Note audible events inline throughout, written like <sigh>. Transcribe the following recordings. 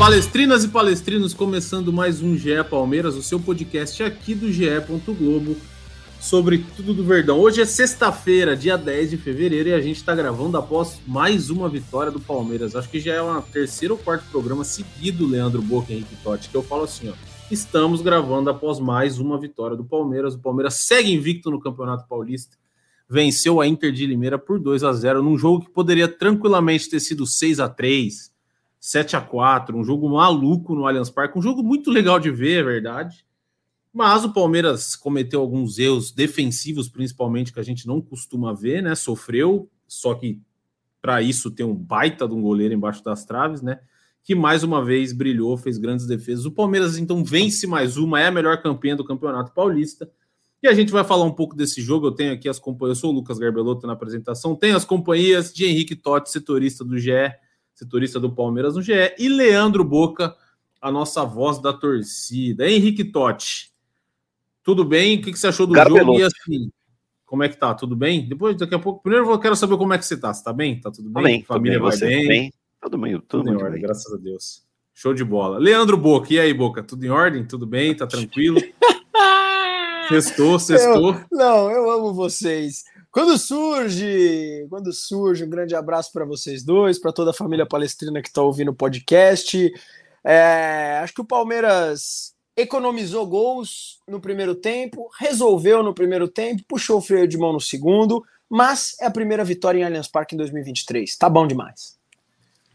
Palestrinas e palestrinos, começando mais um GE Palmeiras, o seu podcast aqui do GE. Globo sobre tudo do Verdão. Hoje é sexta-feira, dia 10 de fevereiro, e a gente está gravando após mais uma vitória do Palmeiras. Acho que já é uma terceiro ou quarto programa seguido, Leandro Boca e Henrique Totti, que eu falo assim, ó. Estamos gravando após mais uma vitória do Palmeiras. O Palmeiras segue invicto no Campeonato Paulista. Venceu a Inter de Limeira por 2 a 0 num jogo que poderia tranquilamente ter sido 6 a 3 7 a 4 um jogo maluco no Allianz Parque, um jogo muito legal de ver, é verdade. Mas o Palmeiras cometeu alguns erros defensivos, principalmente, que a gente não costuma ver, né? Sofreu, só que para isso tem um baita de um goleiro embaixo das traves, né? Que mais uma vez brilhou, fez grandes defesas. O Palmeiras então vence mais uma, é a melhor campanha do Campeonato Paulista. E a gente vai falar um pouco desse jogo. Eu tenho aqui as companhias, eu sou o Lucas Garbelotto na apresentação, tenho as companhias de Henrique Totti, setorista do GE setorista do Palmeiras no GE, e Leandro Boca, a nossa voz da torcida. Henrique Totti, tudo bem? O que, você achou do jogo? E assim, como é que tá? Tudo bem? Depois, daqui a pouco, primeiro eu quero saber como é que você tá. Você tá bem? Tá tudo bem? bem Família bem, vai você, bem? bem? Tudo bem, tudo, tudo em ordem, bem. graças a Deus. Show de bola. Leandro Boca, e aí, Boca? Tudo em ordem? Tudo bem? Tá tranquilo? <laughs> sextou, sextou. Eu, não, eu amo vocês. Quando surge, quando surge, um grande abraço para vocês dois, para toda a família palestrina que está ouvindo o podcast. É, acho que o Palmeiras economizou gols no primeiro tempo, resolveu no primeiro tempo, puxou o freio de mão no segundo, mas é a primeira vitória em Allianz Parque em 2023. Tá bom demais.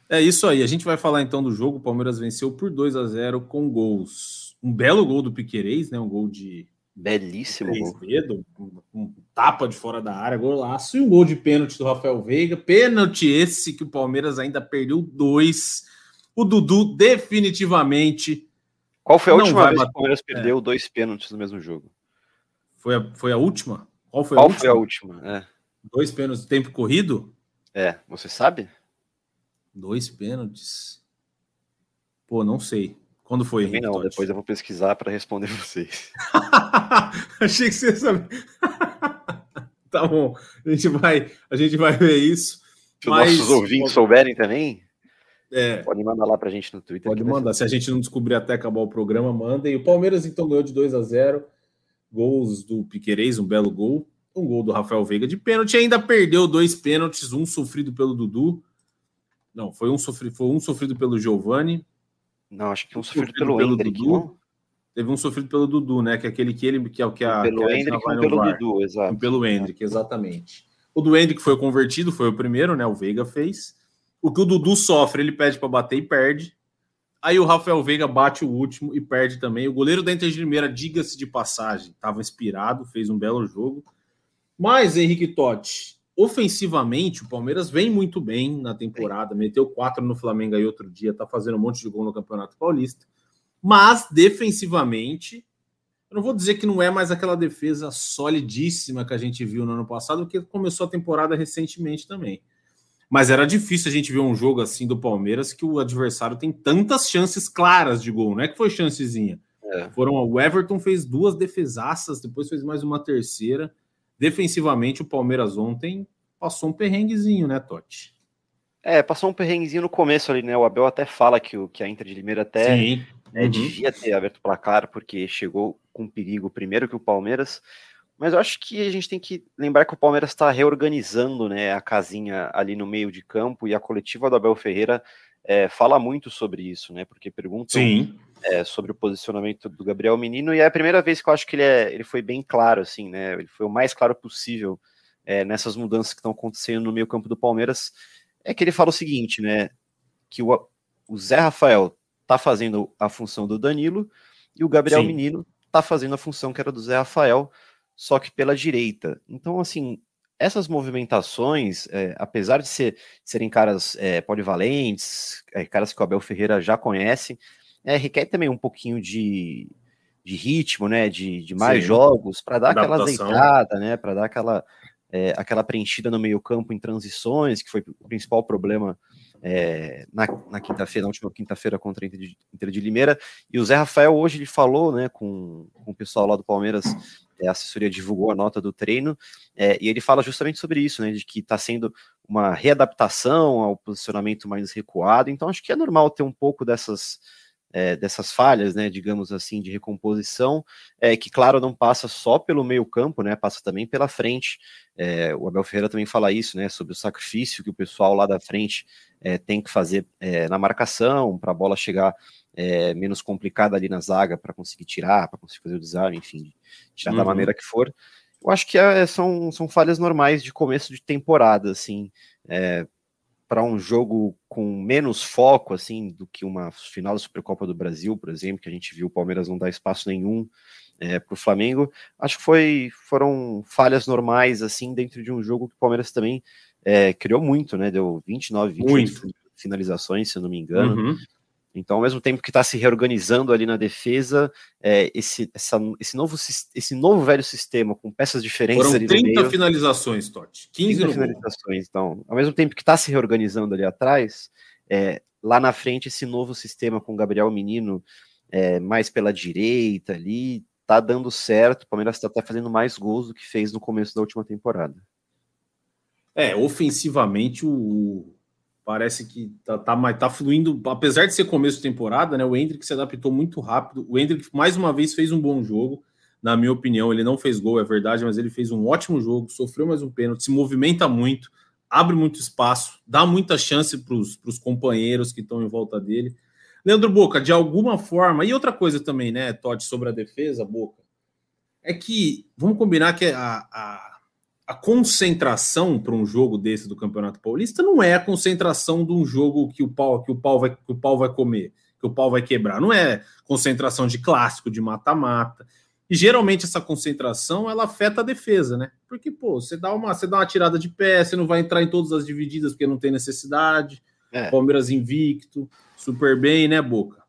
É isso aí. A gente vai falar então do jogo. O Palmeiras venceu por 2 a 0 com gols. Um belo gol do Piquerez, né? Um gol de Belíssimo. Dedo, um, um, tapa de fora da área, golaço. E um gol de pênalti do Rafael Veiga. Pênalti esse que o Palmeiras ainda perdeu dois. O Dudu definitivamente. Qual foi a última vez que o Palmeiras perdeu é. dois pênaltis no mesmo jogo? Foi a, foi a última? Qual foi Qual a última? Foi a última? É. Dois pênaltis de tempo corrido? É, você sabe? Dois pênaltis. Pô, não sei. Quando foi? Também não, depois eu vou pesquisar para responder <laughs> vocês. <laughs> <laughs> Achei que você sabia. <laughs> tá bom, a gente vai, a gente vai ver isso. Se mas... os nossos ouvintes souberem também, é. pode mandar lá para a gente no Twitter. Pode mandar, se a gente não descobrir até acabar o programa, manda. E o Palmeiras então ganhou de 2 a 0 gols do Piquerez, um belo gol, um gol do Rafael Veiga de pênalti, ainda perdeu dois pênaltis, um sofrido pelo Dudu. Não, foi um sofrido, foi um sofrido pelo Giovani não, acho que um sofrido, sofrido pelo, pelo Hendrick, Dudu. Não? Teve um sofrido pelo Dudu, né? Que é aquele que ele que é o que a pelo que Hendrick e pelo VAR. Dudu, exato. Pelo Hendrick, exatamente. O do Hendrick foi convertido, foi o primeiro, né? O Veiga fez. O que o Dudu sofre, ele pede para bater e perde. Aí o Rafael Veiga bate o último e perde também. O goleiro da Inter de Limeira, diga-se de passagem, estava inspirado, fez um belo jogo. Mas, Henrique Totti, Ofensivamente, o Palmeiras vem muito bem na temporada, meteu quatro no Flamengo aí outro dia, tá fazendo um monte de gol no Campeonato Paulista. Mas defensivamente, eu não vou dizer que não é mais aquela defesa solidíssima que a gente viu no ano passado, porque começou a temporada recentemente também. Mas era difícil a gente ver um jogo assim do Palmeiras que o adversário tem tantas chances claras de gol, não é que foi chancezinha. É. Foram o Everton fez duas defesaças, depois fez mais uma terceira defensivamente o Palmeiras ontem passou um perrenguezinho, né, Totti? É, passou um perrenguezinho no começo ali, né? O Abel até fala que, o, que a Inter de Limeira até né, uhum. devia ter aberto o placar, porque chegou com perigo primeiro que o Palmeiras. Mas eu acho que a gente tem que lembrar que o Palmeiras está reorganizando né, a casinha ali no meio de campo e a coletiva do Abel Ferreira é, fala muito sobre isso, né? Porque perguntam é, sobre o posicionamento do Gabriel Menino e é a primeira vez que eu acho que ele, é, ele foi bem claro, assim, né? Ele foi o mais claro possível é, nessas mudanças que estão acontecendo no meio campo do Palmeiras. É que ele fala o seguinte, né? Que o, o Zé Rafael tá fazendo a função do Danilo e o Gabriel Sim. Menino tá fazendo a função que era do Zé Rafael, só que pela direita. Então, assim, essas movimentações, é, apesar de ser, serem caras é, polivalentes, é, caras que o Abel Ferreira já conhece, é, requer também um pouquinho de, de ritmo, né? De, de mais Sim. jogos, para dar Adaptação. aquela azeitada, né? Para dar aquela, é, aquela preenchida no meio-campo em transições, que foi o principal problema é, na, na quinta-feira, na última quinta-feira contra a Inter de, Inter de, Limeira. E o Zé Rafael hoje ele falou né, com, com o pessoal lá do Palmeiras, é, a assessoria divulgou a nota do treino, é, e ele fala justamente sobre isso, né, de que está sendo uma readaptação ao posicionamento mais recuado. Então acho que é normal ter um pouco dessas é, dessas falhas, né, digamos assim, de recomposição, é, que claro não passa só pelo meio campo, né, passa também pela frente. É, o Abel Ferreira também fala isso, né, sobre o sacrifício que o pessoal lá da frente é, tem que fazer é, na marcação para a bola chegar é, menos complicada ali na zaga para conseguir tirar, para conseguir fazer o desarme, enfim, tirar uhum. da maneira que for. Eu acho que são, são falhas normais de começo de temporada, assim. É, para um jogo com menos foco, assim, do que uma final da Supercopa do Brasil, por exemplo, que a gente viu o Palmeiras não dar espaço nenhum é, para o Flamengo, acho que foi, foram falhas normais, assim, dentro de um jogo que o Palmeiras também é, criou muito, né? Deu 29, 28 finalizações, se eu não me engano. Uhum. Então, ao mesmo tempo que está se reorganizando ali na defesa, é, esse, essa, esse, novo, esse novo velho sistema com peças diferentes Foram ali 30 meio, finalizações, Totti. 15 30 finalizações. Então, ao mesmo tempo que está se reorganizando ali atrás, é, lá na frente, esse novo sistema com Gabriel Menino é, mais pela direita ali, tá dando certo. O Palmeiras está fazendo mais gols do que fez no começo da última temporada. É, ofensivamente o, parece que tá, tá, tá fluindo, apesar de ser começo de temporada, né? O Hendrick se adaptou muito rápido. O Hendrick, mais uma vez, fez um bom jogo, na minha opinião. Ele não fez gol, é verdade, mas ele fez um ótimo jogo, sofreu mais um pênalti, se movimenta muito, abre muito espaço, dá muita chance para os companheiros que estão em volta dele. Leandro Boca, de alguma forma, e outra coisa também, né, Todd, sobre a defesa, Boca, é que vamos combinar que a, a a concentração para um jogo desse do Campeonato Paulista não é a concentração de um jogo que o pau, que o pau, vai, que o pau vai comer, que o pau vai quebrar. Não é concentração de clássico, de mata-mata. E geralmente essa concentração ela afeta a defesa, né? Porque, pô, você dá uma, você dá uma tirada de pé, você não vai entrar em todas as divididas porque não tem necessidade. É. Palmeiras invicto, super bem, né, Boca?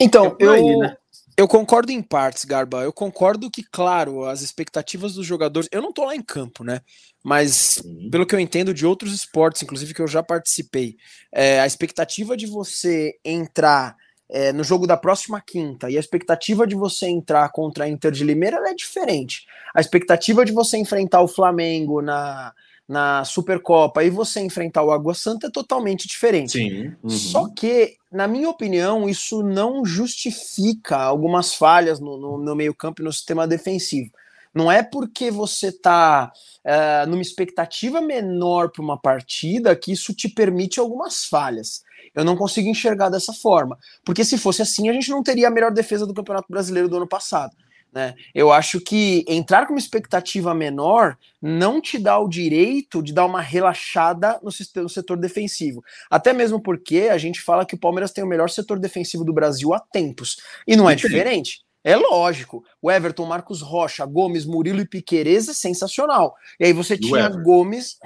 Então, é eu, aí, né? Eu concordo em partes, Garba. Eu concordo que, claro, as expectativas dos jogadores. Eu não tô lá em campo, né? Mas, pelo que eu entendo de outros esportes, inclusive que eu já participei, é, a expectativa de você entrar é, no jogo da próxima quinta e a expectativa de você entrar contra a Inter de Limeira é diferente. A expectativa de você enfrentar o Flamengo na, na Supercopa e você enfrentar o Água Santa é totalmente diferente. Sim. Uhum. Só que, na minha opinião, isso não justifica algumas falhas no, no, no meio-campo e no sistema defensivo. Não é porque você está uh, é, numa expectativa menor para uma partida que isso te permite algumas falhas. Eu não consigo enxergar dessa forma. Porque se fosse assim, a gente não teria a melhor defesa do Campeonato Brasileiro do ano passado. Né? Eu acho que entrar com uma expectativa menor não te dá o direito de dar uma relaxada no, no setor defensivo. Até mesmo porque a gente fala que o Palmeiras tem o melhor setor defensivo do Brasil há tempos. E não é diferente. É lógico. O Everton, Marcos Rocha, Gomes, Murilo e Piquerez é sensacional. E aí você tinha Gomes.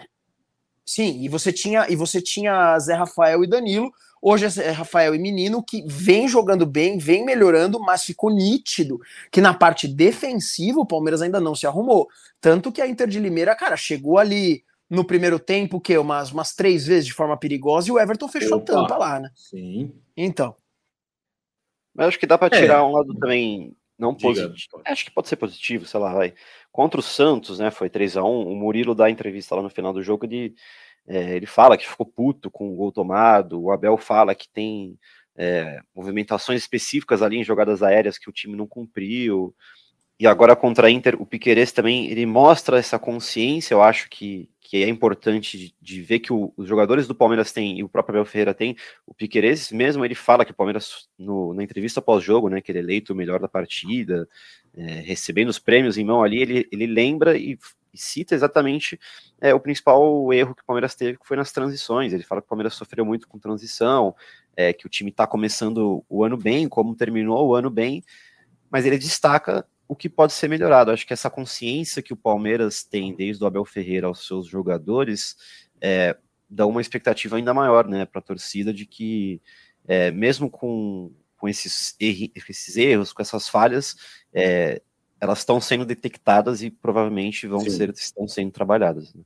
Sim, e você tinha e você tinha Zé Rafael e Danilo, Hoje é Rafael e Menino que vem jogando bem, vem melhorando, mas ficou nítido que na parte defensiva o Palmeiras ainda não se arrumou. Tanto que a Inter de Limeira, cara, chegou ali no primeiro tempo, que umas, umas três vezes de forma perigosa, e o Everton fechou Opa, a tampa lá, né? Sim. Então. Mas acho que dá para tirar é. um lado também não positivo. Acho que pode ser positivo, sei lá, vai. Contra o Santos, né? Foi 3 a 1 O Murilo dá entrevista lá no final do jogo de é, ele fala que ficou puto com o gol tomado, o Abel fala que tem é, movimentações específicas ali em jogadas aéreas que o time não cumpriu. E agora contra a Inter, o Piqueires também ele mostra essa consciência, eu acho que, que é importante de, de ver que o, os jogadores do Palmeiras têm, e o próprio Abel Ferreira tem, o Piqueires mesmo, ele fala que o Palmeiras, no, na entrevista pós-jogo, né, que ele é eleito o melhor da partida, é, recebendo os prêmios em mão ali, ele, ele lembra e e cita exatamente é, o principal erro que o Palmeiras teve, que foi nas transições. Ele fala que o Palmeiras sofreu muito com transição, é, que o time está começando o ano bem, como terminou o ano bem, mas ele destaca o que pode ser melhorado. Acho que essa consciência que o Palmeiras tem desde o Abel Ferreira aos seus jogadores é, dá uma expectativa ainda maior né, para a torcida de que, é, mesmo com, com esses, erros, com essas falhas, é, elas estão sendo detectadas e provavelmente vão ser estão sendo trabalhadas. Né?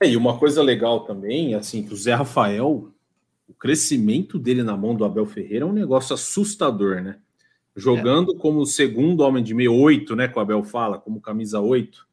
É, e uma coisa legal também, assim, que o Zé Rafael, o crescimento dele na mão do Abel Ferreira é um negócio assustador, né? Jogando é. como segundo homem de meio, oito, né? Que o Abel fala, como camisa oito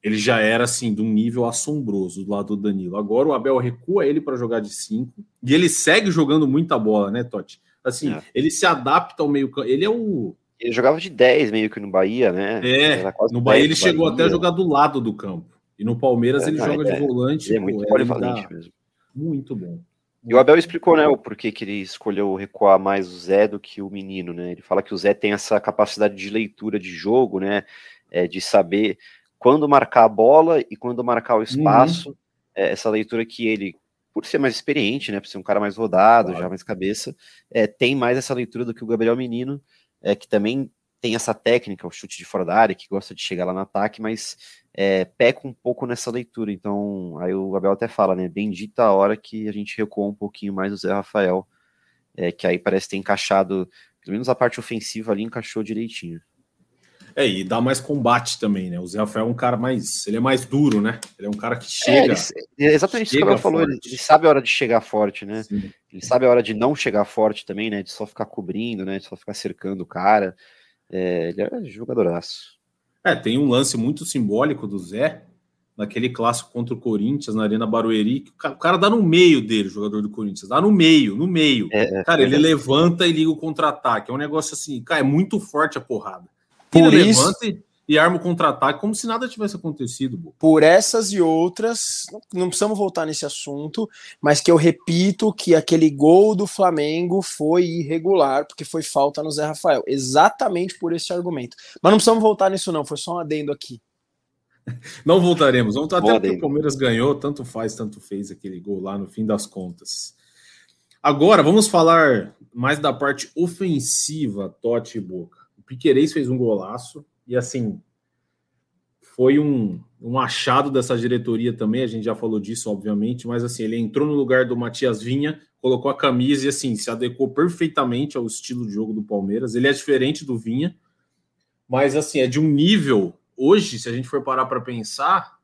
ele já era assim de um nível assombroso do lado do Danilo. Agora o Abel recua ele para jogar de 5 e ele segue jogando muita bola, né, Totti? Assim, é. ele se adapta ao meio. Ele é o ele jogava de 10 meio que no Bahia, né? É, no Bahia ele chegou Bahia. até a jogar do lado do campo. E no Palmeiras é, ele não, joga é, de volante. É muito pô, polivalente mesmo. Muito bom. E o Abel explicou, né, o porquê que ele escolheu recuar mais o Zé do que o menino, né? Ele fala que o Zé tem essa capacidade de leitura de jogo, né? É, de saber quando marcar a bola e quando marcar o espaço, uhum. é, essa leitura que ele, por ser mais experiente, né, por ser um cara mais rodado, claro. já mais cabeça, é, tem mais essa leitura do que o Gabriel Menino, é, que também tem essa técnica, o chute de fora da área, que gosta de chegar lá no ataque, mas é, peca um pouco nessa leitura. Então, aí o Gabriel até fala, né? Bendita a hora que a gente recuou um pouquinho mais o Zé Rafael, é, que aí parece ter encaixado, pelo menos a parte ofensiva ali encaixou direitinho. É, e dá mais combate também, né? O Zé Rafael é um cara mais. Ele é mais duro, né? Ele é um cara que chega. É, ele, exatamente chega isso que ela falou. Ele, ele, sabe a hora de chegar forte, né? Sim. Ele sabe a hora de não chegar forte também, né? De só ficar cobrindo, né? De só ficar cercando o cara. É, ele é jogadoraço. É, tem um lance muito simbólico do Zé, naquele clássico contra o Corinthians, na Arena Barueri, que o cara, o cara dá no meio dele, o jogador do Corinthians, dá no meio, no meio. É, é cara, ele levanta e liga o contra-ataque. É um negócio assim, cara, é muito forte a porrada. Por ele isso. Levanta e arma o contra-ataque como se nada tivesse acontecido. Bo. Por essas e outras, não precisamos voltar nesse assunto, mas que eu repito que aquele gol do Flamengo foi irregular, porque foi falta no Zé Rafael. Exatamente por esse argumento. Mas não precisamos voltar nisso, não, foi só um adendo aqui. <laughs> Não voltaremos. Vamos até porque o Palmeiras ganhou, tanto faz, tanto fez aquele gol lá no fim das contas. Agora vamos falar mais da parte ofensiva, Totti e Boca. Piquerez fez um golaço e assim foi um, um achado dessa diretoria também. A gente já falou disso, obviamente, mas assim ele entrou no lugar do Matias Vinha, colocou a camisa e assim se adequou perfeitamente ao estilo de jogo do Palmeiras. Ele é diferente do Vinha, mas assim é de um nível hoje, se a gente for parar para pensar,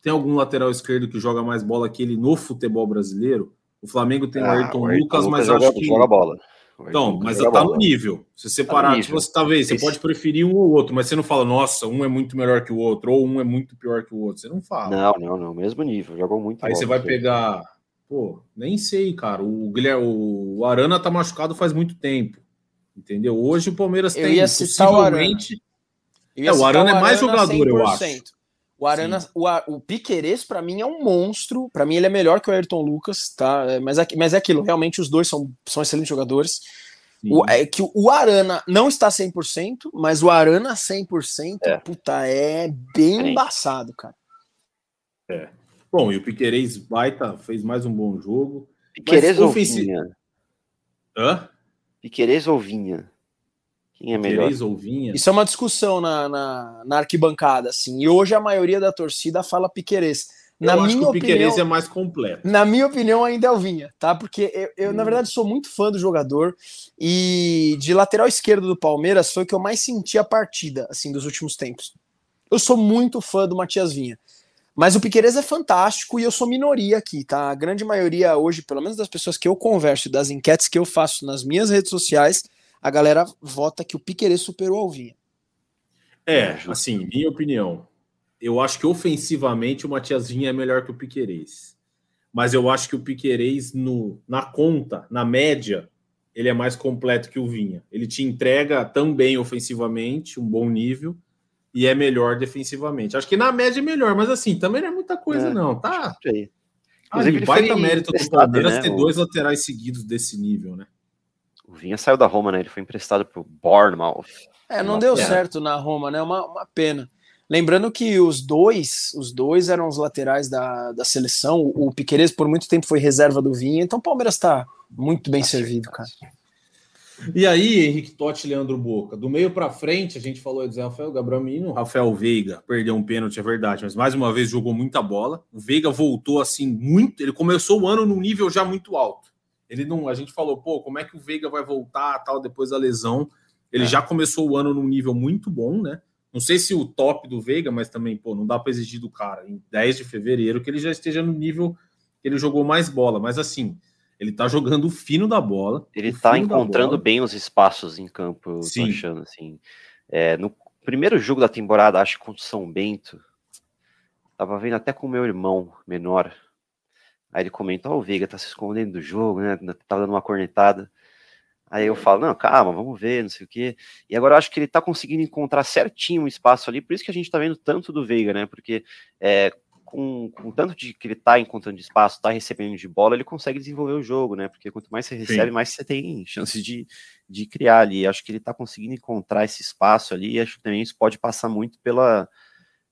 tem algum lateral esquerdo que joga mais bola que ele no futebol brasileiro? O Flamengo tem ah, o Ayrton, Ayrton Lucas, Lucas, mas joga, acho que. Joga bola. Então, mas tá no nível. Se você tá parar, tipo, você talvez você pode preferir um ou outro, mas você não fala, nossa, um é muito melhor que o outro, ou um é muito pior que o outro. Você não fala. Não, não, não. Mesmo nível. Jogou muito. Aí bola, você vai pegar. Pô, nem sei, cara. O Guilherme, o Arana tá machucado faz muito tempo. Entendeu? Hoje o Palmeiras eu tem ia possivelmente. É, o Arana é mais jogador, 100%. eu acho. O Arana, o, o Piqueires, para mim, é um monstro. Para mim, ele é melhor que o Ayrton Lucas, tá? É, mas é, mas é aquilo, realmente os dois são, são excelentes jogadores. O, é que o Arana não está 100%, mas o Arana 100%, é. puta, é bem embaçado, cara. É. Bom, e o Piqueires baita fez mais um bom jogo. Piqueires ou Vinha? Hã? Piqueires ou Vinha? Quem é melhor? ou Vinha? Isso é uma discussão na, na, na, arquibancada, assim. E hoje a maioria da torcida fala Piqueires. Na eu minha acho que o Piqueires é mais completo. Na minha opinião, ainda é o Vinha, tá? Porque eu, eu hum. na verdade, sou muito fã do jogador. E de lateral esquerdo do Palmeiras foi o que eu mais senti a partida, assim, dos últimos tempos. Eu sou muito fã do Matias Vinha. Mas o Piqueires é fantástico e eu sou minoria aqui, tá? A grande maioria hoje, pelo menos das pessoas que eu converso, das enquetes que eu faço nas minhas redes sociais, a galera vota que o Piquerez superou o Alvinha. É, assim, minha opinião. Eu acho que ofensivamente o Matias Vinha é melhor que o Piquerez. Mas eu acho que o Piquerez, no, na conta, na média, ele é mais completo que o Vinha. Ele te entrega também ofensivamente, um bom nível, e é melhor defensivamente. Acho que na média é melhor, mas assim, também não é muita coisa, é, não, tá? Inclusive, Ali, baita mérito do Palmeiras né, ter dois laterais seguidos desse nível, né? O Vinha saiu da Roma, né? Ele foi emprestado pro Bournemouth. É, não uma deu pena. certo na Roma, né? Uma, uma pena. Lembrando que os dois, os dois eram os laterais da, da seleção. O Piqueires por muito tempo foi reserva do Vinha, então o Palmeiras está muito bem tá servido, cara. E aí, Henrique Totti e Leandro Boca, do meio para frente, a gente falou de Rafael Gabriel Menino, Rafael Veiga perdeu um pênalti, é verdade, mas mais uma vez jogou muita bola. O Veiga voltou assim muito, ele começou o ano num nível já muito alto. Ele não, a gente falou, pô, como é que o Veiga vai voltar tal depois da lesão? Ele é. já começou o ano num nível muito bom, né? Não sei se o top do Veiga, mas também, pô, não dá para exigir do cara em 10 de fevereiro que ele já esteja no nível que ele jogou mais bola, mas assim, ele tá jogando o fino da bola. Ele tá encontrando bem os espaços em campo, Sim. achando assim. É, no primeiro jogo da temporada, acho que contra o São Bento, tava vendo até com o meu irmão menor. Aí ele comentou: Ó, oh, o Veiga tá se escondendo do jogo, né? Tava dando uma cornetada. Aí eu falo, não, calma, vamos ver, não sei o quê. E agora eu acho que ele tá conseguindo encontrar certinho um espaço ali, por isso que a gente tá vendo tanto do Veiga, né? Porque é, com, com tanto de que ele tá encontrando espaço, tá recebendo de bola, ele consegue desenvolver o jogo, né? Porque quanto mais você recebe, Sim. mais você tem chances de, de criar ali. Acho que ele tá conseguindo encontrar esse espaço ali, e acho que também isso pode passar muito pela,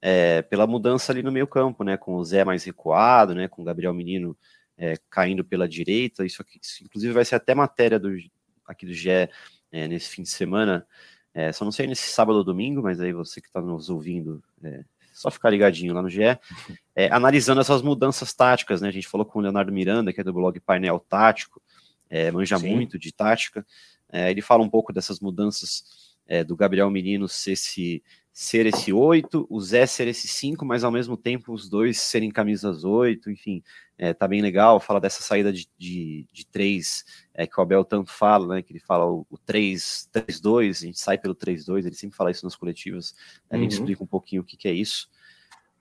é, pela mudança ali no meio campo, né? Com o Zé mais recuado, né? Com o Gabriel Menino é, caindo pela direita. Isso, aqui, isso, inclusive, vai ser até matéria do, aqui do GE é, nesse fim de semana. É, só não sei nesse sábado ou domingo, mas aí você que está nos ouvindo é, só ficar ligadinho lá no GE, é, analisando essas mudanças táticas, né? A gente falou com o Leonardo Miranda, que é do blog Painel Tático, é, manja Sim. muito de tática. Ele fala um pouco dessas mudanças do Gabriel Menino ser esse, ser esse 8, o Zé ser esse 5, mas ao mesmo tempo os dois serem camisas 8, enfim, é, tá bem legal. Fala dessa saída de, de, de 3, é, que o Abel tanto fala, né? Que ele fala o, o 3-2, a gente sai pelo 3-2, ele sempre fala isso nas coletivas, a gente uhum. explica um pouquinho o que, que é isso.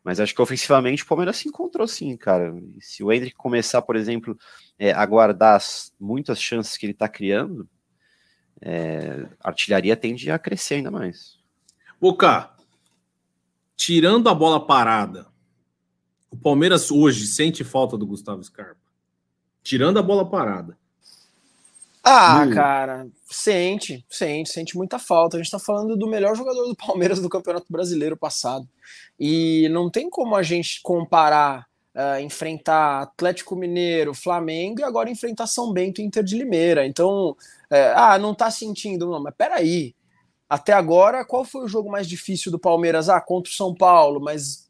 Mas acho que ofensivamente o Palmeiras se encontrou sim, cara. E se o Hendrick começar, por exemplo, é, a guardar as, muitas chances que ele está criando, é, a artilharia tende a crescer ainda mais. Boca, tirando a bola parada, o Palmeiras hoje sente falta do Gustavo Scarpa? Tirando a bola parada. Ah, no... cara, sente, sente, sente muita falta. A gente tá falando do melhor jogador do <laughs> Palmeiras do Campeonato Brasileiro passado. E não tem como a gente comparar, uh, enfrentar Atlético Mineiro, Flamengo e agora enfrentar São Bento e Inter de Limeira. Então, uh, ah, não tá sentindo, não, mas peraí. Até agora, qual foi o jogo mais difícil do Palmeiras? Ah, contra o São Paulo, mas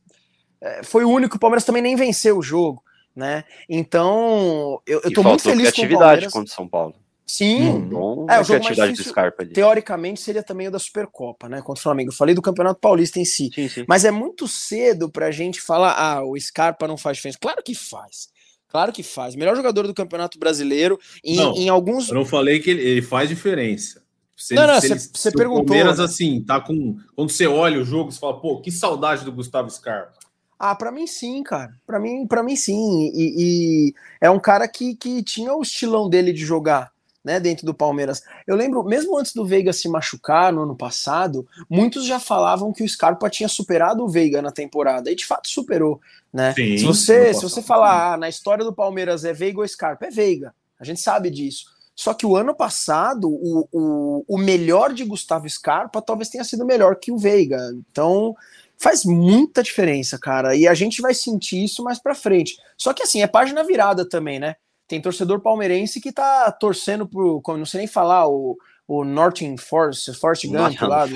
é, foi o único. O Palmeiras também nem venceu o jogo, né? Então, eu, eu tô muito feliz com o Palmeiras. contra o São Paulo. Sim, hum, é, o jogo mais difícil, Scarpa teoricamente seria também o da Supercopa, né, contra o Flamengo. Eu falei do Campeonato Paulista em si, sim, sim. mas é muito cedo pra gente falar, ah, o Scarpa não faz diferença. Claro que faz. Claro que faz. Melhor jogador do Campeonato Brasileiro em, não, em alguns. Eu não falei que ele, ele faz diferença. Se não, ele, não, você perguntou. O Palmeiras, né? assim, tá com. Quando você olha o jogo, você fala, pô, que saudade do Gustavo Scarpa. Ah, para mim sim, cara. Para mim, para mim sim. E, e, é um cara que, que tinha o estilão dele de jogar, né, dentro do Palmeiras. Eu lembro, mesmo antes do Veiga se machucar no ano passado, muitos já falavam que o Scarpa tinha superado o Veiga na temporada. E de fato superou, né? Sim, se você, se você falar ah, na história do Palmeiras é Veiga ou Scarpa, é Veiga. A gente sabe disso. Só que o ano passado, o, o, o melhor de Gustavo Scarpa talvez tenha sido melhor que o Veiga. Então, faz muita diferença, cara. E a gente vai sentir isso mais pra frente. Só que assim, é página virada também, né? Tem torcedor palmeirense que tá torcendo pro, como não sei nem falar, o, o Norton Force, Force Gump lá. Do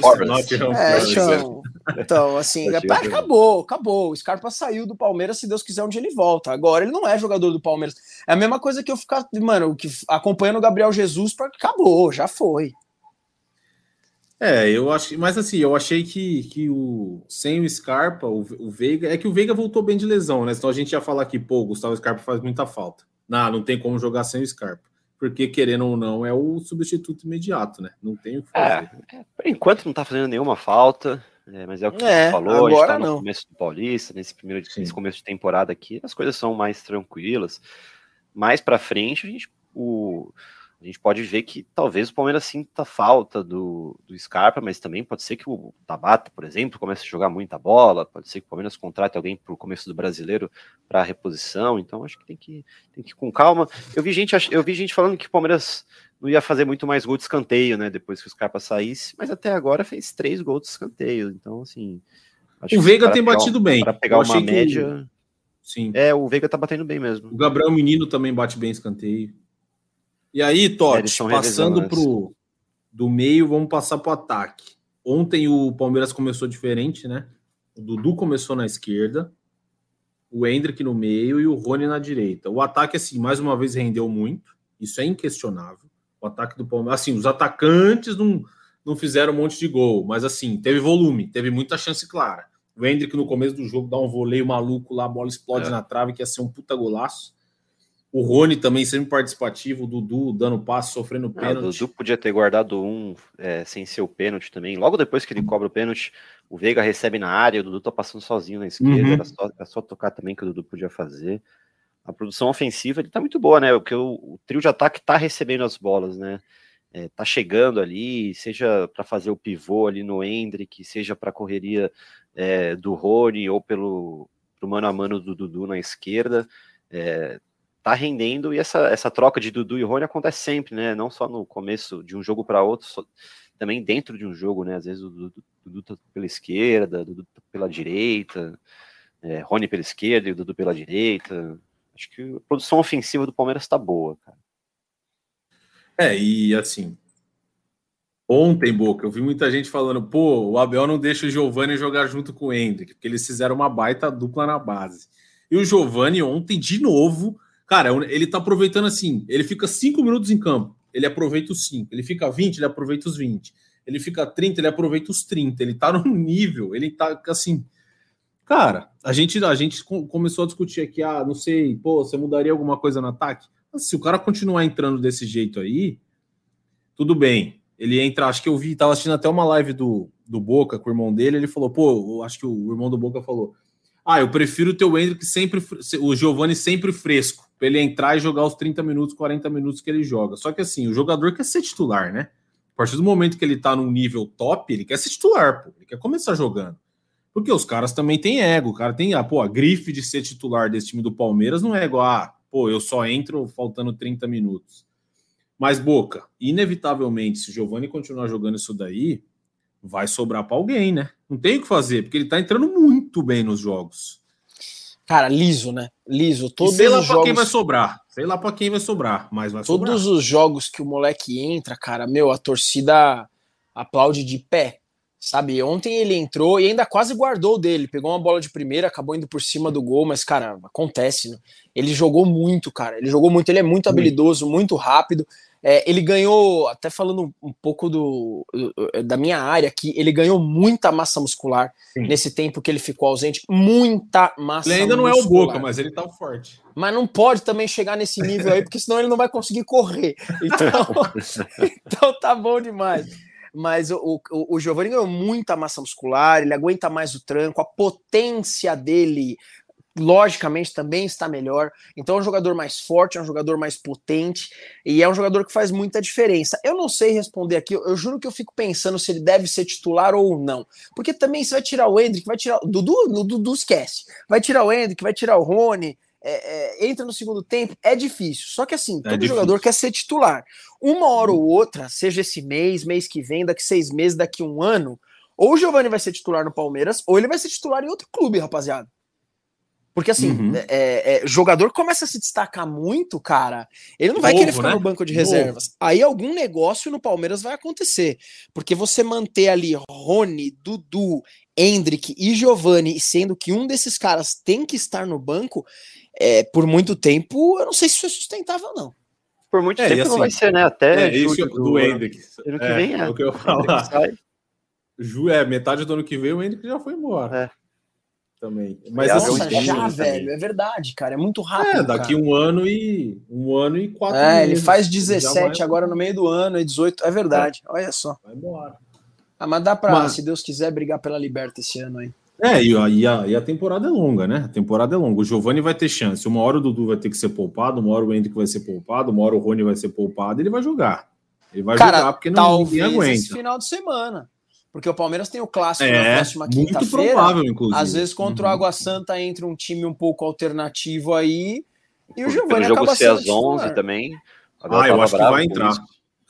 é, então, <laughs> então, assim, é, acabou, acabou. O Scarpa saiu do Palmeiras, se Deus quiser, onde ele volta. Agora ele não é jogador do Palmeiras. É a mesma coisa que eu ficar, mano, que, acompanhando o Gabriel Jesus, pra, acabou, já foi. É, eu acho, mas assim, eu achei que, que o sem o Scarpa, o, o Veiga, é que o Veiga voltou bem de lesão, né? Então a gente ia falar que, pô, o Gustavo Scarpa faz muita falta. Não, não tem como jogar sem o Scarpa porque querendo ou não é o substituto imediato, né? Não tem o que fazer. É, é, por enquanto não tá fazendo nenhuma falta, é, mas é o que é, você falou, a gente tá no não. começo do Paulista, nesse primeiro nesse começo de temporada aqui, as coisas são mais tranquilas. Mais para frente, a gente o a gente pode ver que talvez o Palmeiras sinta falta do, do Scarpa, mas também pode ser que o Tabata, por exemplo, comece a jogar muita bola, pode ser que o Palmeiras contrate alguém para o começo do brasileiro para reposição, então acho que tem que, tem que ir com calma. Eu vi, gente, eu vi gente falando que o Palmeiras não ia fazer muito mais gol de escanteio, né, depois que o Scarpa saísse, mas até agora fez três gols de escanteio, então assim... o Veiga tem batido bem. Para pegar uma média... Que... Sim. É, o Veiga tá batendo bem mesmo. O Gabriel Menino também bate bem escanteio. E aí, Totti, passando para Do meio, vamos passar para o ataque. Ontem o Palmeiras começou diferente, né? O Dudu começou na esquerda, o Hendrick no meio e o Rony na direita. O ataque, assim, mais uma vez rendeu muito, isso é inquestionável. O ataque do Palmeiras, assim, os atacantes não, não fizeram um monte de gol, mas assim, teve volume, teve muita chance clara. O Hendrick no começo do jogo dá um voleio maluco lá, a bola explode é. na trave, que ia ser um puta golaço. O Rony também sempre participativo, o Dudu dando passo, sofrendo pênalti. o Dudu podia ter guardado um é, sem ser o pênalti também. Logo depois que ele cobra o pênalti, o Veiga recebe na área, o Dudu tá passando sozinho na esquerda, uhum. era, só, era, só, tocar também que o Dudu podia fazer. A produção ofensiva ele tá muito boa, né? Porque o, o trio de ataque tá recebendo as bolas, né? É, tá chegando ali, seja para fazer o pivô ali no Hendrick, seja para correria é, do Rony ou pelo pro mano a mano do Dudu na esquerda. É, tá rendendo e essa, essa troca de Dudu e Rony acontece sempre, né? Não só no começo de um jogo para outro, só, também dentro de um jogo, né? Às vezes o Dudu, Dudu tá pela esquerda, Dudu tá pela direita, é, Rony pela esquerda e o Dudu pela direita. Acho que a produção ofensiva do Palmeiras está boa, cara. É, e assim, ontem, Boca, eu vi muita gente falando, pô, o Abel não deixa o Giovani jogar junto com o Hendrick, porque eles fizeram uma baita dupla na base. E o Giovani ontem, de novo, Cara, ele tá aproveitando assim, ele fica 5 minutos em campo, ele aproveita os 5. Ele fica 20, ele aproveita os 20. Ele fica 30, ele aproveita os 30. Ele tá <laughs> no nível, ele tá assim. Cara, a gente, a gente começou a discutir aqui, ah, não sei, pô, você mudaria alguma coisa no ataque? Mas se o cara continuar entrando desse jeito aí, tudo bem. Ele entra, acho que eu vi, tava assistindo até uma live do, do Boca com o irmão dele, ele falou, pô, acho que o irmão do Boca falou, ah, eu prefiro o Hendrick sempre, o Giovani sempre fresco, para ele entrar e jogar os 30 minutos, 40 minutos que ele joga. Só que assim, o jogador quer ser titular, né? A partir do momento que ele tá num nível top, ele quer ser titular, pô. Ele quer começar jogando. Porque os caras também têm ego. O cara tem, ah, pô, a grife de ser titular desse time do Palmeiras não é igual, ah, pô, eu só entro faltando 30 minutos. Mas, Boca, inevitavelmente, se o Giovani continuar jogando isso daí, vai sobrar para alguém, né? Não tem o que fazer, porque ele tá entrando muito bem nos jogos. Cara, liso, né? Liso. Todos e sei lá para quem vai sobrar. Sei lá para quem vai sobrar, mas vai Todos sobrar. os jogos que o moleque entra, cara, meu, a torcida aplaude de pé. Sabe, ontem ele entrou e ainda quase guardou dele. Pegou uma bola de primeira, acabou indo por cima do gol, mas, cara, acontece, né? Ele jogou muito, cara. Ele jogou muito, ele é muito habilidoso, muito rápido. É, ele ganhou, até falando um pouco do, da minha área aqui, ele ganhou muita massa muscular Sim. nesse tempo que ele ficou ausente. Muita massa Ele ainda muscular. não é o Boca, mas ele tá forte. Mas não pode também chegar nesse nível aí, porque senão ele não vai conseguir correr. Então, <laughs> então tá bom demais. Mas o, o, o Giovanni ganhou muita massa muscular, ele aguenta mais o tranco, a potência dele logicamente também está melhor. Então é um jogador mais forte, é um jogador mais potente e é um jogador que faz muita diferença. Eu não sei responder aqui, eu, juro que eu fico pensando se ele deve ser titular ou não. Porque também você vai tirar o Hendrick, vai tirar o Dudu, no Dudu esquece. Vai tirar o Hendrick, vai tirar o Rony, é, é, entra no segundo tempo, é difícil. Só que assim, é todo é jogador quer ser titular. Uma hora ou outra, seja esse mês, mês que vem, daqui seis meses, daqui um ano, ou o Giovanni vai ser titular no Palmeiras, ou ele vai ser titular em outro clube, rapaziada. Porque assim, uhum. é, é, é jogador começa a se destacar muito, cara. Ele não vai Novo, querer ficar né? no banco de reservas. Novo. Aí algum negócio no Palmeiras vai acontecer. Porque você manter ali Rony, Dudu, Hendrick e Giovani, sendo que um desses caras tem que estar no banco, é, por muito tempo, eu não sei se isso é sustentável, não. Por muito é, tempo assim, não vai ser, né? Até é, isso do, do Hendrick. Ano que é, vem, é. é. o que eu falar. Ju, é, metade do ano que vem o Hendrick já foi embora. É também. Mas Nossa, assim, já, velho, é verdade, cara, é muito rápido. É, daqui cara. um ano e um ano e quatro É, meses, ele faz 17 agora no meio do ano e 18, é verdade. É. Olha só. Vai embora. Ah, mas dá para, mas... se Deus quiser, brigar pela Liberta esse ano aí. É, e a, e, a, e a temporada é longa, né? A temporada é longa. O Giovani vai ter chance. Uma hora o Dudu vai ter que ser poupado, uma hora o Hendrick vai ser poupado, uma hora o Rony vai ser poupado, ele vai jogar. Ele vai Cara, jogar porque não ninguém aguenta. Esse final de semana. Porque o Palmeiras tem o clássico é, na próxima quinta-feira. provável, inclusive. Às vezes, contra uhum. o Água Santa entra um time um pouco alternativo aí. E o Giovanni acaba jogo ser às 11 também. Ah, eu acho que vai entrar.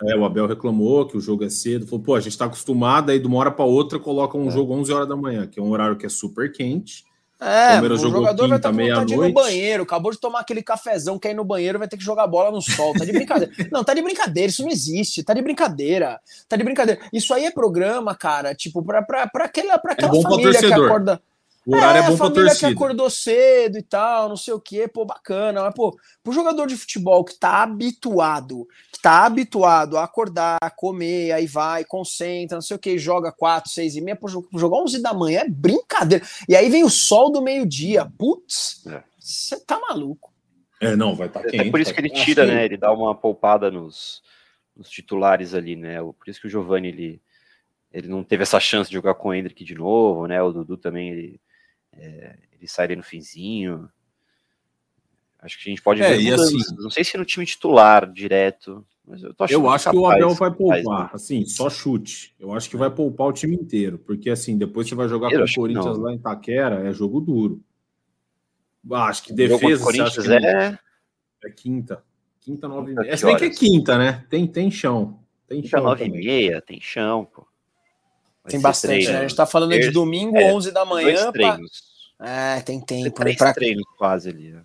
É, o Abel reclamou que o jogo é cedo. Falou, pô, a gente está acostumado, aí de uma hora para outra coloca um é. jogo 11 horas da manhã, que é um horário que é super quente. É, o, o jogador vai estar com vontade de ir no banheiro, acabou de tomar aquele cafezão, quer ir no banheiro, vai ter que jogar bola no sol. Tá de brincadeira. <laughs> não, tá de brincadeira, isso não existe. Tá de brincadeira. Tá de brincadeira. Isso aí é programa, cara, tipo, pra, pra, pra aquela, pra aquela é família que acorda. O horário é, é bom pra torcida. que acordou cedo e tal, não sei o quê, pô, bacana. Mas, pô, pro jogador de futebol que tá habituado, que tá habituado a acordar, a comer, aí vai, concentra, não sei o quê, joga 4, 6 e meia, pô, jogar 11 da manhã é brincadeira. E aí vem o sol do meio-dia. Putz, você é. tá maluco. É, não, vai estar tá quente. É por isso que ele tira, né? Ele dá uma poupada nos, nos titulares ali, né? Por isso que o Giovanni, ele, ele não teve essa chance de jogar com o Hendrick de novo, né? O Dudu também, ele é, ele sairia no finzinho. Acho que a gente pode é, ver. Assim, não sei se no time titular direto. Mas eu, eu acho que o Abel vai poupar, né? assim, só chute. Eu acho que vai poupar o time inteiro, porque assim, depois você vai jogar com o Corinthians lá em Taquera, é jogo duro. Acho que defesa Corinthians que é... é quinta. Quinta, nove e meia. É bem que é quinta, né? Tem, tem chão. Tem quinta, chão. Nove e meia, tem chão, pô. Vai tem bastante, treino. né? A gente tá falando de domingo, é, 11 da manhã. Pra... É, tem tempo. Tem né? três pra... treinos quase ali. Né?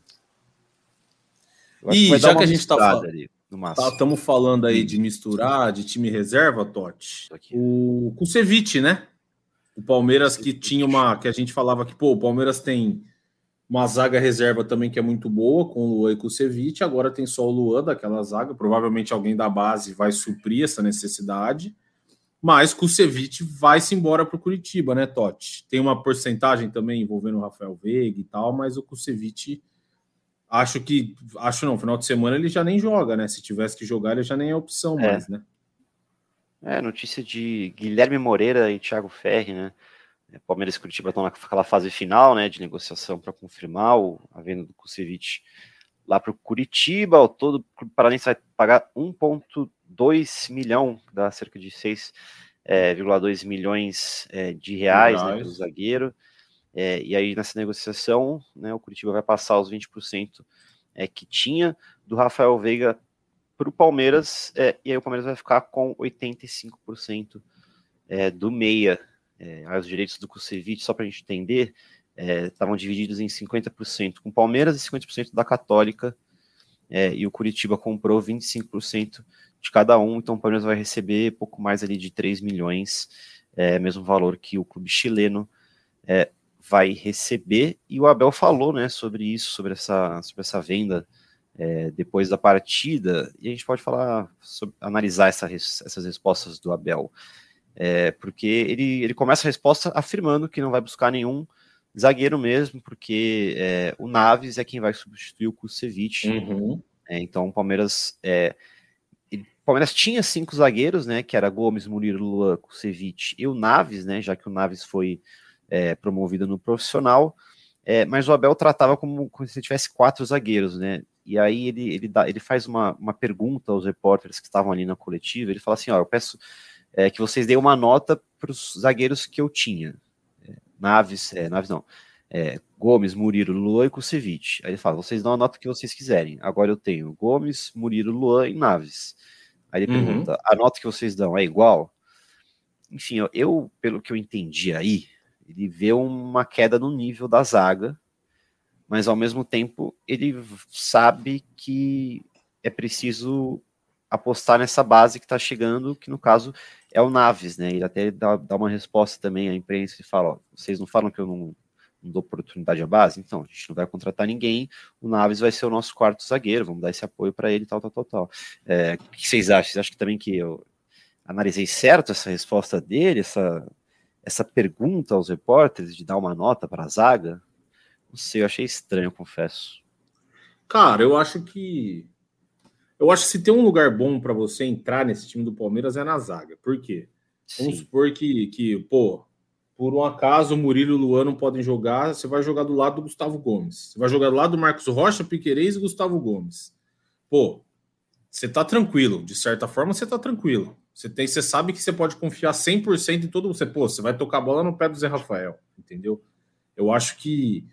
E já que a gente tá falando. Ali, Estamos tá, falando aí de misturar, de time reserva, Totti. O Kusevich, né? O Palmeiras que tinha uma. Que a gente falava que, pô, o Palmeiras tem uma zaga reserva também que é muito boa, com o Luan e Kusevich. Agora tem só o Luan daquela zaga. Provavelmente alguém da base vai suprir essa necessidade mas Kusevich vai-se embora para o Curitiba, né, Totti? Tem uma porcentagem também envolvendo o Rafael Veiga e tal, mas o Kusevich, acho que, acho não, final de semana ele já nem joga, né? Se tivesse que jogar, ele já nem é opção é. mais, né? É, notícia de Guilherme Moreira e Thiago Ferri, né? É, Palmeiras e Curitiba estão naquela fase final, né, de negociação para confirmar o, a venda do Kusevich lá para o Curitiba. Ao todo, o Paranense vai pagar 1,2 milhão, dá cerca de 6,2 é, milhões é, de reais, né, do zagueiro. É, e aí, nessa negociação, né, o Curitiba vai passar os 20% é, que tinha do Rafael Veiga para o Palmeiras, é, e aí o Palmeiras vai ficar com 85% é, do meia. É, os direitos do Kusevich, só para a gente entender, estavam é, divididos em 50% com Palmeiras e 50% da Católica, é, e o Curitiba comprou 25% de cada um, então o Palmeiras vai receber pouco mais ali de 3 milhões, mesmo valor que o clube chileno vai receber, e o Abel falou né, sobre isso, sobre essa, sobre essa venda é, depois da partida, e a gente pode falar, sobre, analisar essa, essas respostas do Abel, é, porque ele, ele começa a resposta afirmando que não vai buscar nenhum zagueiro mesmo, porque é, o Naves é quem vai substituir o Kusevich. Uhum. É, então o Palmeiras. É, o Palmeiras tinha cinco zagueiros, né? Que era Gomes, Murilo, Luan, Kusevich e o Naves, né? Já que o Naves foi é, promovido no profissional. É, mas o Abel tratava como, como se tivesse quatro zagueiros, né? E aí ele, ele, dá, ele faz uma, uma pergunta aos repórteres que estavam ali na coletiva. Ele fala assim: ó, eu peço é, que vocês deem uma nota para os zagueiros que eu tinha. Naves, é, Naves não, é, Gomes, Murilo, Luan e Kusevich. Aí ele fala, vocês dão a nota que vocês quiserem. Agora eu tenho Gomes, Murilo, Luan e Naves. Aí ele uhum. pergunta, a nota que vocês dão é igual? Enfim, eu, eu, pelo que eu entendi aí, ele vê uma queda no nível da zaga, mas ao mesmo tempo ele sabe que é preciso apostar nessa base que está chegando, que no caso é o Naves, né? Ele até dá, dá uma resposta também à imprensa e fala: ó, vocês não falam que eu não, não, dou oportunidade à base? Então, a gente não vai contratar ninguém, o Naves vai ser o nosso quarto zagueiro, vamos dar esse apoio para ele, tal, tal, tal, tal. É, o que vocês acham? Vocês acham que também que eu analisei certo essa resposta dele, essa, essa pergunta aos repórteres de dar uma nota para a zaga? Não sei, eu achei estranho, confesso. Cara, eu acho que eu acho que se tem um lugar bom para você entrar nesse time do Palmeiras é na zaga. Por quê? Sim. Vamos supor que, que, pô, por um acaso o Murilo e o Luan não podem jogar, você vai jogar do lado do Gustavo Gomes. Você vai jogar do lado do Marcos Rocha, Piquerez e Gustavo Gomes. Pô, você tá tranquilo. De certa forma, você tá tranquilo. Você, tem, você sabe que você pode confiar 100% em todo você. Pô, você vai tocar a bola no pé do Zé Rafael, entendeu? Eu acho que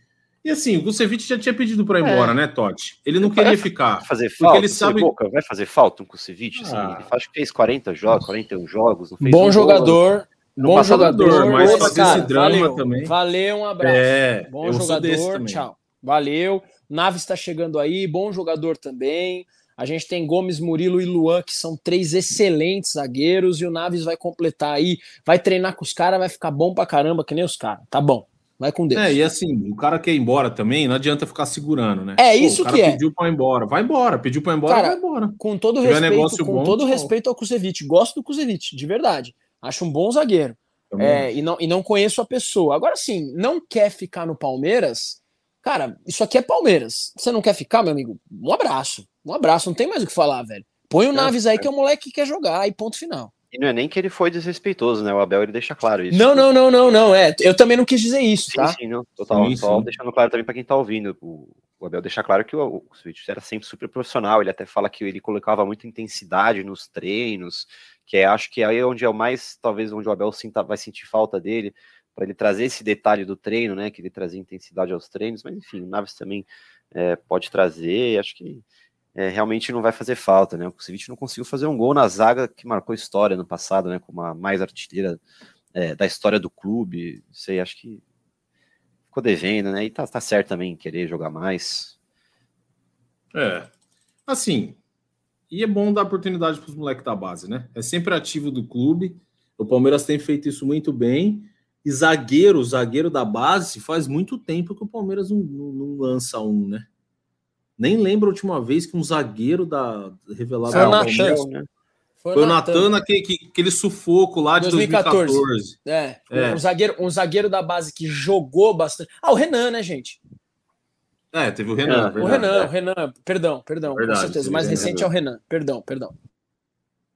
e assim, o Kusevich já tinha pedido para ir é. embora, né, Totti? Ele não queria ficar. Fazer falta, ele sabe... Boca, vai fazer falta um Kusevich? Assim, ah. Ele faz, fez 40 jogos, 41 jogos. Bom jogador, bom jogador, mas fazer esse drama valeu, também. Valeu, um abraço. É, bom jogador, tchau. Valeu. Naves está chegando aí, bom jogador também. A gente tem Gomes, Murilo e Luan, que são três excelentes zagueiros, e o Naves vai completar aí, vai treinar com os caras, vai ficar bom pra caramba, que nem os caras. Tá bom. Vai com Deus. É, e assim, o cara quer ir embora também, não adianta ficar segurando, né? É Pô, isso que é. pediu para ir embora. Vai embora, pediu para ir embora, cara, vai embora. Com todo respeito, com bom, todo respeito ao Kuzevic, gosto do Kuzevic, de verdade. Acho um bom zagueiro. É, e, não, e não conheço a pessoa. Agora sim, não quer ficar no Palmeiras? Cara, isso aqui é Palmeiras. Você não quer ficar, meu amigo? Um abraço. Um abraço, não tem mais o que falar, velho. Põe o Naves aí que é o moleque que quer jogar e ponto final. E não é nem que ele foi desrespeitoso, né? O Abel ele deixa claro isso. Não, não, não, não, não. É, eu também não quis dizer isso, sim, tá? Sim, não, total. Sim, só sim. deixando claro também para quem tá ouvindo. O, o, Abel deixa claro que o, o Switch era sempre super profissional. Ele até fala que ele colocava muita intensidade nos treinos, que é, acho que aí é onde é o mais, talvez, onde o Abel sinta, vai sentir falta dele, para ele trazer esse detalhe do treino, né? Que ele trazia intensidade aos treinos, mas enfim, o Naves também é, pode trazer. Acho que é, realmente não vai fazer falta, né? O Kusevich não conseguiu fazer um gol na zaga que marcou história no passado, né? Como a mais artilheira é, da história do clube. Não sei, acho que ficou devendo, né? E tá, tá certo também querer jogar mais. É. Assim, e é bom dar oportunidade para os moleques da base, né? É sempre ativo do clube. O Palmeiras tem feito isso muito bem. E zagueiro, zagueiro da base, faz muito tempo que o Palmeiras não, não, não lança um, né? Nem lembro a última vez que um zagueiro da revelado Foi o Natan, né? Foi, Foi o Natan, aquele, aquele sufoco lá de 2014. 2014. É, é. Um, zagueiro, um zagueiro da base que jogou bastante. Ah, o Renan, né, gente? É, teve o Renan. É, o Renan, o Renan, perdão, perdão, verdade, com certeza. O mais recente é o Renan, perdão, perdão.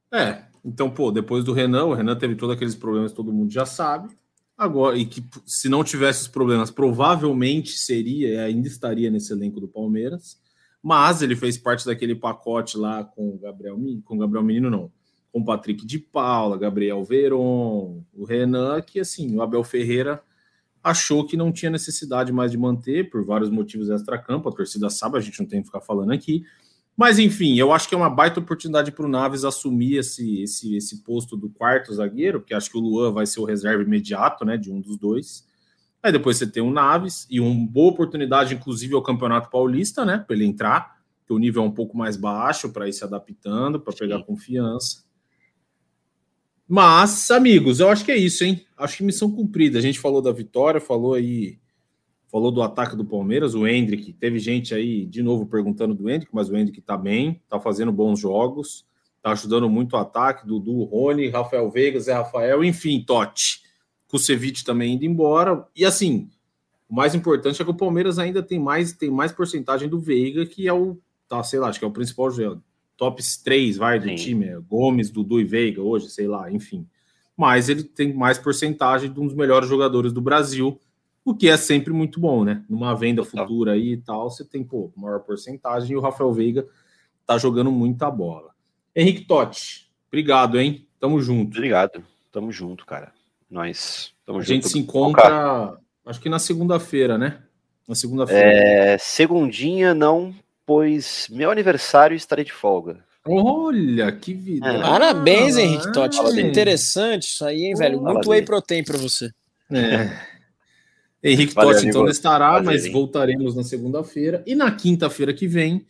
É, então, pô, depois do Renan, o Renan teve todos aqueles problemas que todo mundo já sabe. Agora, e que se não tivesse os problemas, provavelmente seria, ainda estaria nesse elenco do Palmeiras mas ele fez parte daquele pacote lá com o Gabriel, com o Gabriel Menino, não, com o Patrick de Paula, Gabriel Veron, o Renan, que assim, o Abel Ferreira achou que não tinha necessidade mais de manter, por vários motivos extra-campo, a torcida sabe, a gente não tem que ficar falando aqui, mas enfim, eu acho que é uma baita oportunidade para o Naves assumir esse, esse, esse posto do quarto zagueiro, porque acho que o Luan vai ser o reserva imediato, né, de um dos dois, Aí depois você tem o Naves e uma boa oportunidade, inclusive, ao Campeonato Paulista, né? Para ele entrar, que o nível é um pouco mais baixo para ir se adaptando, para pegar confiança. Mas, amigos, eu acho que é isso, hein? Acho que missão cumprida. A gente falou da vitória, falou aí, falou do ataque do Palmeiras, o Hendrick. Teve gente aí de novo perguntando do Hendrick, mas o Hendrick tá bem, tá fazendo bons jogos, tá ajudando muito o ataque. Dudu, Rony, Rafael Veiga, Zé Rafael, enfim, Totti. Kusevich também indo embora. E assim, o mais importante é que o Palmeiras ainda tem mais tem mais porcentagem do Veiga, que é o, tá, sei lá, acho que é o principal. Top 3, vai, do Sim. time. É Gomes, Dudu e Veiga hoje, sei lá, enfim. Mas ele tem mais porcentagem de um dos melhores jogadores do Brasil, o que é sempre muito bom, né? Numa venda futura aí e tal, você tem, pô, maior porcentagem e o Rafael Veiga tá jogando muita bola. Henrique Totti, obrigado, hein? Tamo junto. Obrigado. Tamo junto, cara. Nós A gente se encontra, acho que na segunda-feira, né? Na segunda-feira. É, segundinha não, pois meu aniversário estarei de folga. Olha, que vida. É. Parabéns, Henrique Totti. É. Interessante isso aí, hein, velho? Muito whey protein para você. É. <laughs> Henrique Valeu, Totti, então, não estará, Prazer, mas hein? voltaremos na segunda-feira. E na quinta-feira que vem,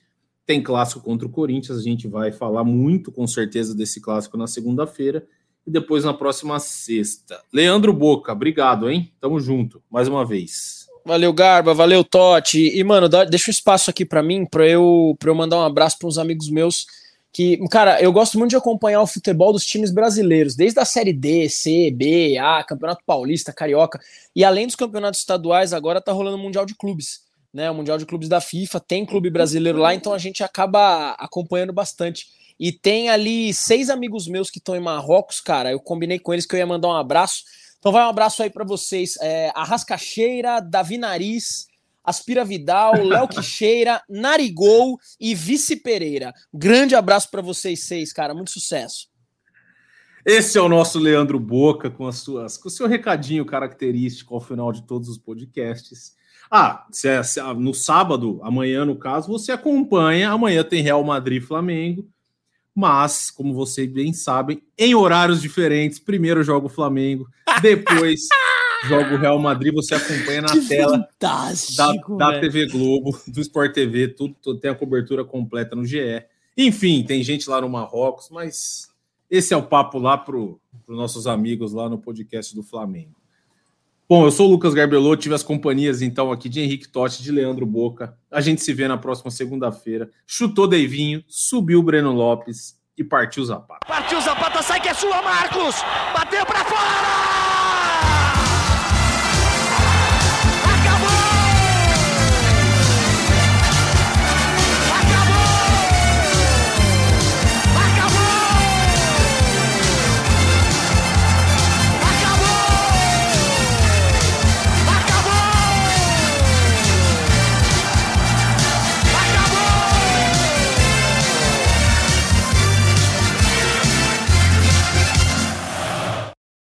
tem clássico contra o Corinthians. A gente vai falar muito, com certeza, desse clássico na segunda-feira e depois na próxima sexta. Leandro Boca, obrigado, hein? Tamo junto, mais uma vez. Valeu, Garba, valeu, Totti. E, mano, dá, deixa um espaço aqui para mim, para eu, pra eu mandar um abraço para uns amigos meus que, cara, eu gosto muito de acompanhar o futebol dos times brasileiros, desde a Série D, C, B, A, Campeonato Paulista, Carioca, e além dos campeonatos estaduais, agora tá rolando o Mundial de Clubes, né? O Mundial de Clubes da FIFA, tem clube brasileiro lá, então a gente acaba acompanhando bastante. E tem ali seis amigos meus que estão em Marrocos, cara. Eu combinei com eles que eu ia mandar um abraço. Então vai um abraço aí para vocês. É, Arrascacheira, Davi Nariz, Aspira Vidal, <laughs> Léo Quixeira, Narigol e Vice Pereira. Grande abraço para vocês seis, cara. Muito sucesso. Esse é o nosso Leandro Boca com as suas, com o seu recadinho característico ao final de todos os podcasts. Ah, se é, se é, no sábado, amanhã no caso, você acompanha. Amanhã tem Real Madrid Flamengo. Mas, como vocês bem sabem, em horários diferentes. Primeiro joga o Flamengo, depois <laughs> joga o Real Madrid. Você acompanha na que tela da, da TV Globo, do Sport TV, tudo, tudo, tem a cobertura completa no GE. Enfim, tem gente lá no Marrocos, mas esse é o papo lá para os nossos amigos lá no podcast do Flamengo. Bom, eu sou o Lucas Garbelot, tive as companhias então aqui de Henrique Totti, de Leandro Boca. A gente se vê na próxima segunda-feira. Chutou Deivinho, subiu o Breno Lopes e partiu Zapata. Partiu Zapata, sai que é sua, Marcos! Bateu para fora!